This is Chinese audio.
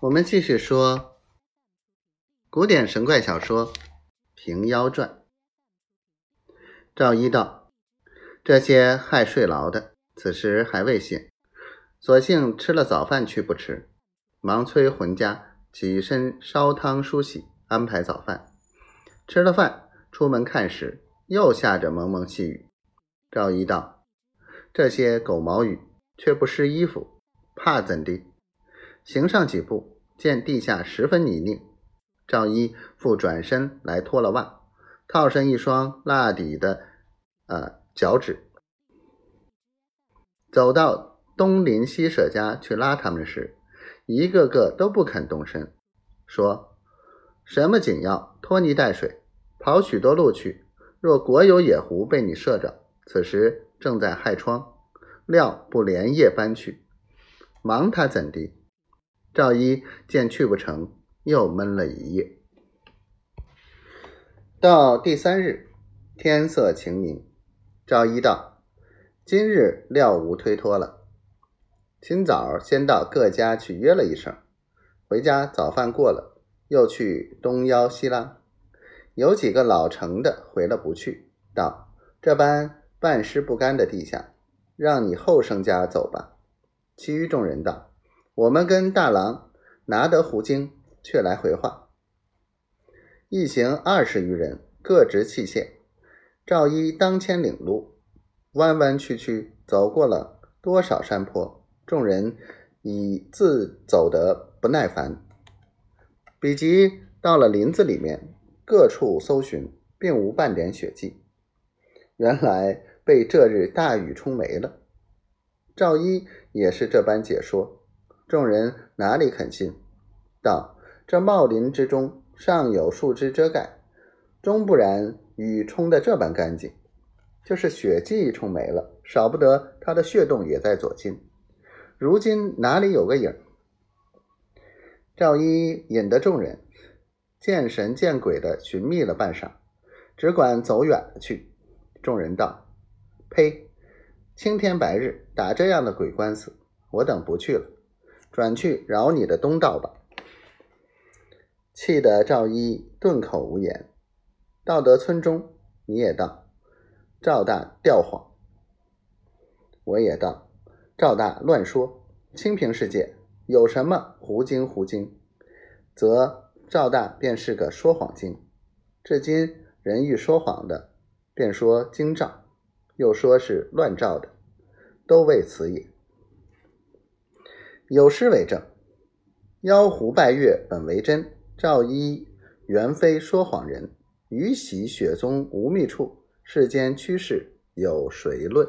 我们继续说古典神怪小说《平妖传》。赵一道：“这些害睡牢的，此时还未醒，索性吃了早饭去不迟，忙催浑家起身烧汤梳洗，安排早饭。吃了饭，出门看时，又下着蒙蒙细雨。赵一道：这些狗毛雨，却不湿衣服，怕怎的？”行上几步，见地下十分泥泞，赵一复转身来脱了袜，套上一双蜡底的呃脚趾，走到东邻西舍家去拉他们时，一个个都不肯动身，说什么紧要拖泥带水，跑许多路去，若国有野狐被你射着，此时正在害疮，料不连夜搬去，忙他怎的？赵一见去不成，又闷了一夜。到第三日，天色晴明，赵一道：“今日料无推脱了。”清早先到各家去约了一声，回家早饭过了，又去东邀西拉。有几个老成的回了不去，道：“这般半湿不干的地下，让你后生家走吧。”其余众人道。我们跟大郎拿得胡经，却来回话。一行二十余人，各执器械。赵一当牵领路，弯弯曲曲走过了多少山坡，众人已自走得不耐烦。比及到了林子里面，各处搜寻，并无半点血迹。原来被这日大雨冲没了。赵一也是这般解说。众人哪里肯信？道：“这茂林之中尚有树枝遮盖，终不然雨冲得这般干净。就是血迹冲没了，少不得他的血洞也在左近。如今哪里有个影？”赵一引得众人见神见鬼的寻觅了半晌，只管走远了去。众人道：“呸！青天白日打这样的鬼官司，我等不去了。”转去饶你的东道吧！气得赵一顿口无言。到得村中，你也道赵大调谎，我也道赵大乱说。清平世界有什么胡精胡精，则赵大便是个说谎精。至今人欲说谎的，便说精照，又说是乱照的，都为此也。有诗为证：“妖狐拜月本为真，赵一原非说谎人。鱼喜雪踪无觅处，世间趋势有谁论？”